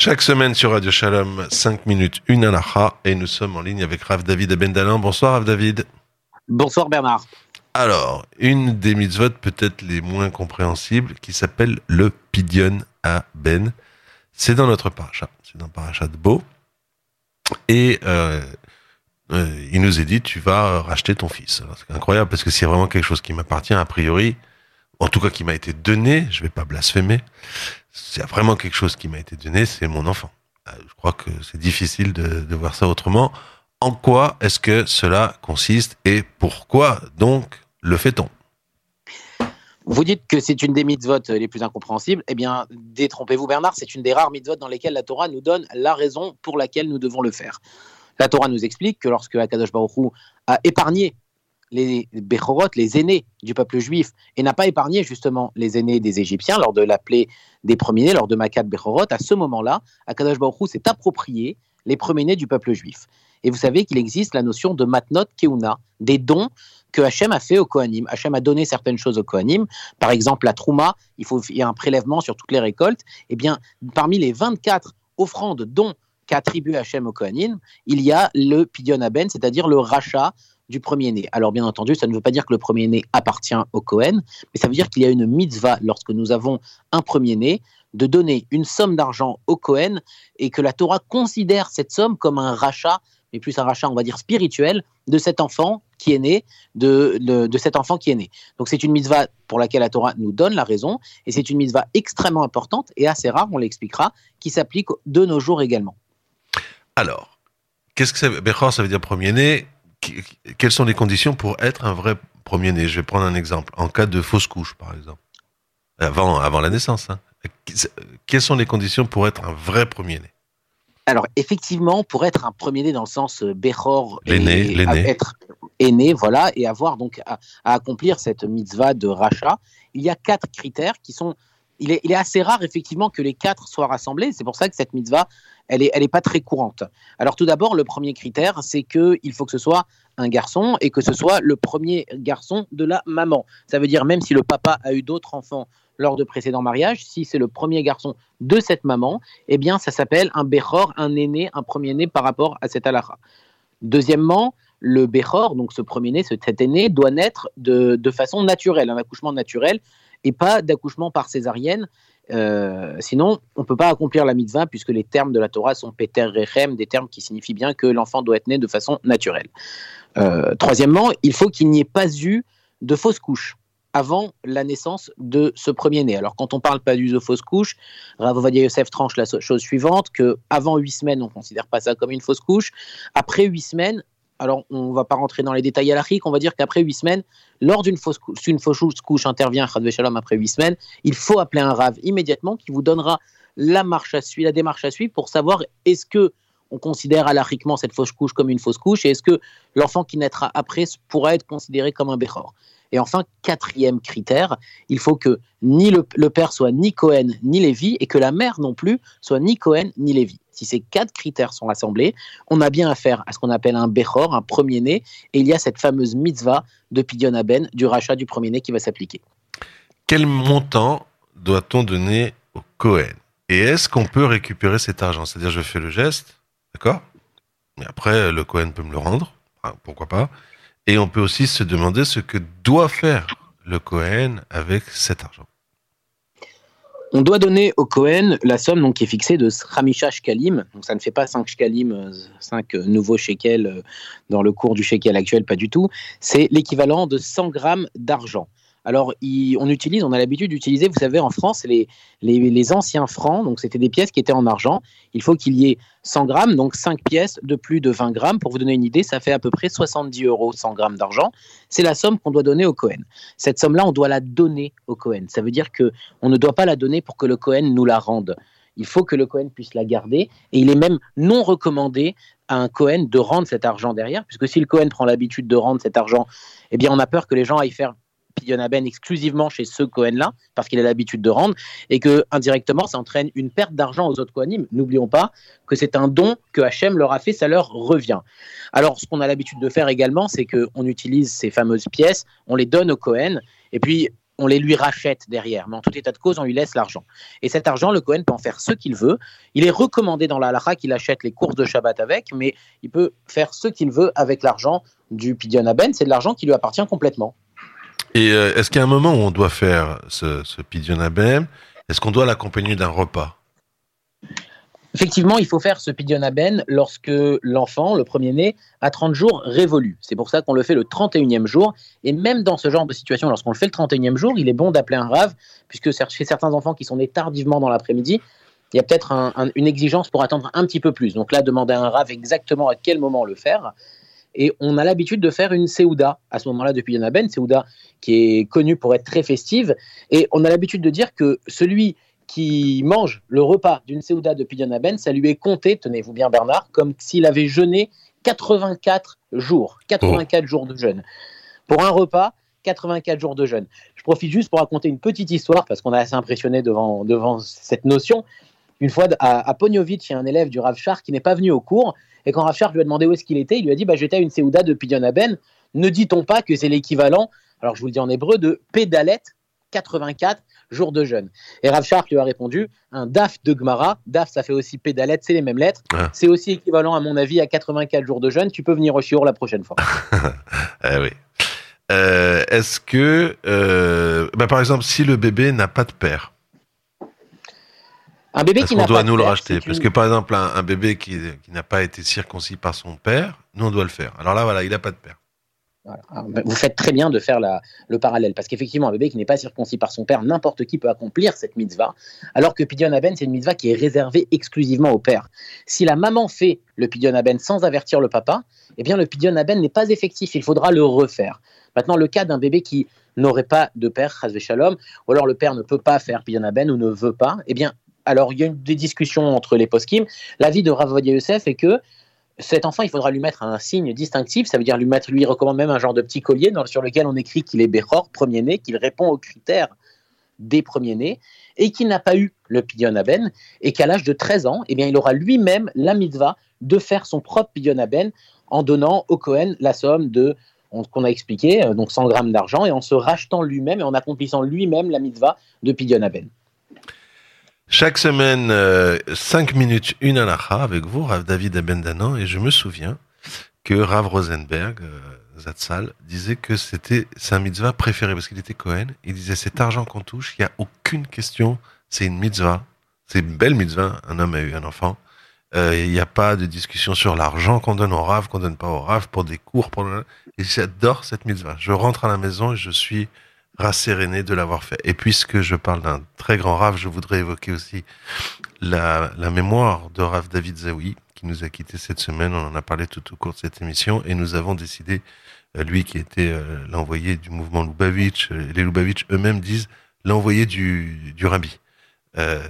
Chaque semaine sur Radio Shalom, 5 minutes, une alaha, et nous sommes en ligne avec Rav David Abendalin. Bonsoir Rav David. Bonsoir Bernard. Alors, une des mitzvot peut-être les moins compréhensibles qui s'appelle le Pidion à Ben. C'est dans notre paracha, c'est dans le paracha de Beau. Et euh, euh, il nous est dit, tu vas racheter ton fils. C'est incroyable parce que c'est vraiment quelque chose qui m'appartient a priori, en tout cas qui m'a été donné, je vais pas blasphémer, c'est vraiment quelque chose qui m'a été donné, c'est mon enfant. Euh, je crois que c'est difficile de, voir ça autrement. En quoi est-ce que cela consiste et pourquoi donc le fait-on? Vous dites que c'est une des mitzvot les plus incompréhensibles. Eh bien, détrompez-vous, Bernard, c'est une des rares mitzvot dans lesquelles la Torah nous donne la raison pour laquelle nous devons le faire. La Torah nous explique que lorsque Akadosh Baruch a épargné les Bechorot, les aînés du peuple juif, et n'a pas épargné justement les aînés des Égyptiens lors de l'appelée des premiers-nés, lors de Makat Bechorot, à ce moment-là, Akadosh Baruch s'est approprié les premiers-nés du peuple juif. Et vous savez qu'il existe la notion de matnot keuna, des dons que Hachem a fait au Kohanim. Hachem a donné certaines choses au Kohanim. Par exemple, la Trouma, il, faut, y a un prélèvement sur toutes les récoltes. Eh bien, parmi les 24 offrandes dont qu'a attribué Hachem au Kohanim, il y a le Pidyon Aben, c'est-à-dire le rachat du premier-né. Alors bien entendu, ça ne veut pas dire que le premier-né appartient au Kohen, mais ça veut dire qu'il y a une mitzvah lorsque nous avons un premier-né de donner une somme d'argent au Kohen et que la Torah considère cette somme comme un rachat, mais plus un rachat, on va dire spirituel, de cet enfant qui est né, de, de, cet enfant qui est né. Donc c'est une mitzvah pour laquelle la Torah nous donne la raison, et c'est une mitzvah extrêmement importante et assez rare, on l'expliquera, qui s'applique de nos jours également. Alors, qu'est-ce que ça veut ça veut dire premier-né? Quelles sont les conditions pour être un vrai premier-né? Je vais prendre un exemple. En cas de fausse couche, par exemple. Avant, avant la naissance. Hein. Quelles sont les conditions pour être un vrai premier-né? Alors effectivement, pour être un premier-né dans le sens euh, l'aîné, être aîné, voilà, et avoir donc à, accomplir cette mitzvah de rachat, il y a quatre critères qui sont. Il est, assez rare effectivement que les quatre soient rassemblés. C'est pour ça que cette mitzvah elle n'est elle pas très courante. Alors tout d'abord, le premier critère, c'est qu'il faut que ce soit un garçon et que ce soit le premier garçon de la maman. Ça veut dire même si le papa a eu d'autres enfants lors de précédents mariages, si c'est le premier garçon de cette maman, eh bien ça s'appelle un bechor, un aîné, un premier-né par rapport à cet alara. Deuxièmement, le bechor, donc ce premier-né, ce cet aîné, doit naître de, de façon naturelle, un accouchement naturel, et pas d'accouchement par césarienne. Euh, sinon, on ne peut pas accomplir la mitzvah puisque les termes de la Torah sont Peter Rechem, des termes qui signifient bien que l'enfant doit être né de façon naturelle. Euh, troisièmement, il faut qu'il n'y ait pas eu de fausse couche avant la naissance de ce premier-né. Alors, quand on parle pas eu de fausse couche, Rav Yosef tranche la chose suivante, que avant huit semaines, on ne considère pas ça comme une fausse couche. Après huit semaines, alors on ne va pas rentrer dans les détails à l'Afrique, on va dire qu'après huit semaines, lors d'une fausse, couche, une fausse couche intervient, Shalom, après huit semaines, il faut appeler un rave immédiatement qui vous donnera la marche à suivre, la démarche à suivre pour savoir est-ce que on considère alariquement cette fausse couche comme une fausse couche et est-ce que l'enfant qui naîtra après pourra être considéré comme un béchor Et enfin, quatrième critère, il faut que ni le, père soit ni Cohen ni Lévi et que la mère non plus soit ni Cohen ni Lévi. Si ces quatre critères sont rassemblés, on a bien affaire à ce qu'on appelle un Bechor, un premier-né, et il y a cette fameuse mitzvah de Pidyon Aben, du rachat du premier-né qui va s'appliquer. Quel montant doit-on donner au Cohen? Et est-ce qu'on peut récupérer cet argent? C'est-à-dire, je fais le geste, d'accord? Mais après, le Cohen peut me le rendre, pourquoi pas? Et on peut aussi se demander ce que doit faire le Cohen avec cet argent. On doit donner au Cohen la somme qui est fixée de Sramisha Shkalim. Donc ça ne fait pas 5 Shkalim, 5 euh, nouveaux shekels euh, dans le cours du shekel actuel, pas du tout. C'est l'équivalent de 100 grammes d'argent. Alors, on utilise, on a l'habitude d'utiliser, vous savez, en France, les, les, anciens francs, donc c'était des pièces qui étaient en argent. Il faut qu'il y ait 100 grammes, donc 5 pièces de plus de 20 grammes. Pour vous donner une idée, ça fait à peu près 70 euros 100 grammes d'argent. C'est la somme qu'on doit donner au Cohen. Cette somme-là, on doit la donner au Cohen. Ça veut dire que on ne doit pas la donner pour que le Cohen nous la rende. Il faut que le Cohen puisse la garder et il est même non recommandé à un Cohen de rendre cet argent derrière, puisque si le Cohen prend l'habitude de rendre cet argent, eh bien on a peur que les gens aillent faire Ben exclusivement chez ce Cohen-là, parce qu'il a l'habitude de rendre, et que indirectement, ça entraîne une perte d'argent aux autres Kohanim. N'oublions pas que c'est un don que Hachem leur a fait, ça leur revient. Alors, ce qu'on a l'habitude de faire également, c'est qu'on utilise ces fameuses pièces, on les donne au Cohen, et puis on les lui rachète derrière. Mais en tout état de cause, on lui laisse l'argent. Et cet argent, le Cohen peut en faire ce qu'il veut. Il est recommandé dans la halakha qu'il achète les courses de Shabbat avec, mais il peut faire ce qu'il veut avec l'argent du Pidyon Aben. C'est de l'argent qui lui appartient complètement. Et euh, est-ce qu'il y a un moment où on doit faire ce, ce Est-ce qu'on doit l'accompagner d'un repas? Effectivement, il faut faire ce Pidyon Aben lorsque l'enfant, le premier-né, a 30 jours révolus. C'est pour ça qu'on le fait le 31e jour. Et même dans ce genre de situation, lorsqu'on le fait le 31e jour, il est bon d'appeler un rave, puisque chez certains enfants qui sont nés tardivement dans l'après-midi, il y a peut-être une exigence pour attendre un petit peu plus. Donc là, demander à un rave exactement à quel moment le faire. Et on a l'habitude de faire une Seouda à ce moment-là depuis Aben, Seouda qui est connue pour être très festive. Et on a l'habitude de dire que celui qui mange le repas d'une Seouda de Pidyon Aben, ça lui est compté, tenez-vous bien Bernard, comme s'il avait jeûné 84 jours, 84 jours de jeûne. Pour un repas, 84 jours de jeûne. Je profite juste pour raconter une petite histoire, parce qu'on est assez impressionné devant, devant cette notion. Une fois, à, à Pognovic, il y a un élève du Rav Char qui n'est pas venu au cours, et quand Rav Char lui a demandé où est-ce qu'il était, il lui a dit bah, J'étais à une Seouda de Pidyon Aben. Ne dit-on pas que c'est l'équivalent, alors je vous le dis en hébreu, de Pédalette 84 jours de jeûne. Et Rav Shark lui a répondu un DAF de Gmara, DAF ça fait aussi pédalette, c'est les mêmes lettres, ah. c'est aussi équivalent à mon avis à 84 jours de jeûne, tu peux venir au Chiour la prochaine fois. eh oui. Euh, est-ce que, euh, bah, par exemple, si le bébé n'a pas de père, un bébé qui n'a doit pas nous de le père, racheter Parce que par exemple, un, un bébé qui, qui n'a pas été circoncis par son père, nous on doit le faire. Alors là, voilà, il n'a pas de père. Voilà. Ben, Vous faites très bien de faire la- le parallèle, parce qu'effectivement, un bébé qui n'est pas circoncis par son père, n'importe qui peut accomplir cette mitzvah, alors que Pidyon Aben, c'est une mitzvah qui est réservée exclusivement au père. Si la maman fait le Pidyon Aben sans avertir le papa, eh bien le Pidyon Aben n'est pas effectif, il faudra le refaire. Maintenant, le cas d'un bébé qui n'aurait pas de père, Shalom, ou alors le père ne peut pas faire Pidyon Aben ou ne veut pas, eh bien, alors il y a une- des discussions entre les poskim. L'avis de Rav Yosef est que cet enfant, il faudra lui mettre un signe distinctif. Ça veut dire lui mettre, lui recommande même un genre de petit collier sur lequel on écrit qu'il est Bechor, premier-né, qu'il répond aux critères des premiers-nés et qu'il n'a pas eu le Pidyon Aben et qu'à l'âge de 13 ans, eh bien, il aura lui-même la mitzvah de faire son propre Pidyon Aben en donnant au Cohen la somme de on- qu'on a expliqué, euh, donc 100 grammes d'argent, et en se rachetant lui-même et en accomplissant lui-même la mitzvah de Pidyon Aben. Chaque semaine, 5 minutes, une halakha avec vous, Rav David Abendanan, et je me souviens que Rav Rosenberg, euh, Zatzal, disait que c'était sa mitzvah préférée, parce qu'il était Cohen. Il disait, cet argent qu'on touche, il n'y a aucune question, c'est une mitzvah. C'est une belle mitzvah, un homme a eu un enfant. Euh, Il n'y a pas de discussion sur l'argent qu'on donne au Rav, qu'on donne pas au Rav, pour des cours, pour... Et j'adore cette mitzvah. Je rentre à la maison et je suis rasséréné de l'avoir fait. Et puisque je parle d'un très grand Rav, je voudrais évoquer aussi la, mémoire de Rav David Zawi, qui nous a quittés cette semaine. On en a parlé tout au cours de cette émission et nous avons décidé, euh, lui qui était euh, l'envoyé du mouvement Lubavitch, euh, les Lubavitch eux-mêmes disent l'envoyé du, du rabbi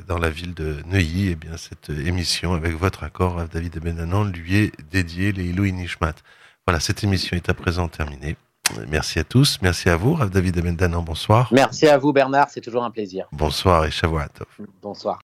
dans la ville de Neuilly. Et bien cette émission, avec votre accord, Rav David Benanan, lui est dédiée, les Ilou Nishmat. Voilà, cette émission est à présent terminée. Merci à tous, merci à vous, Rav David Abendanan, bonsoir. Merci à vous Bernard, c'est toujours un plaisir. Bonsoir et Shavuot. Bonsoir.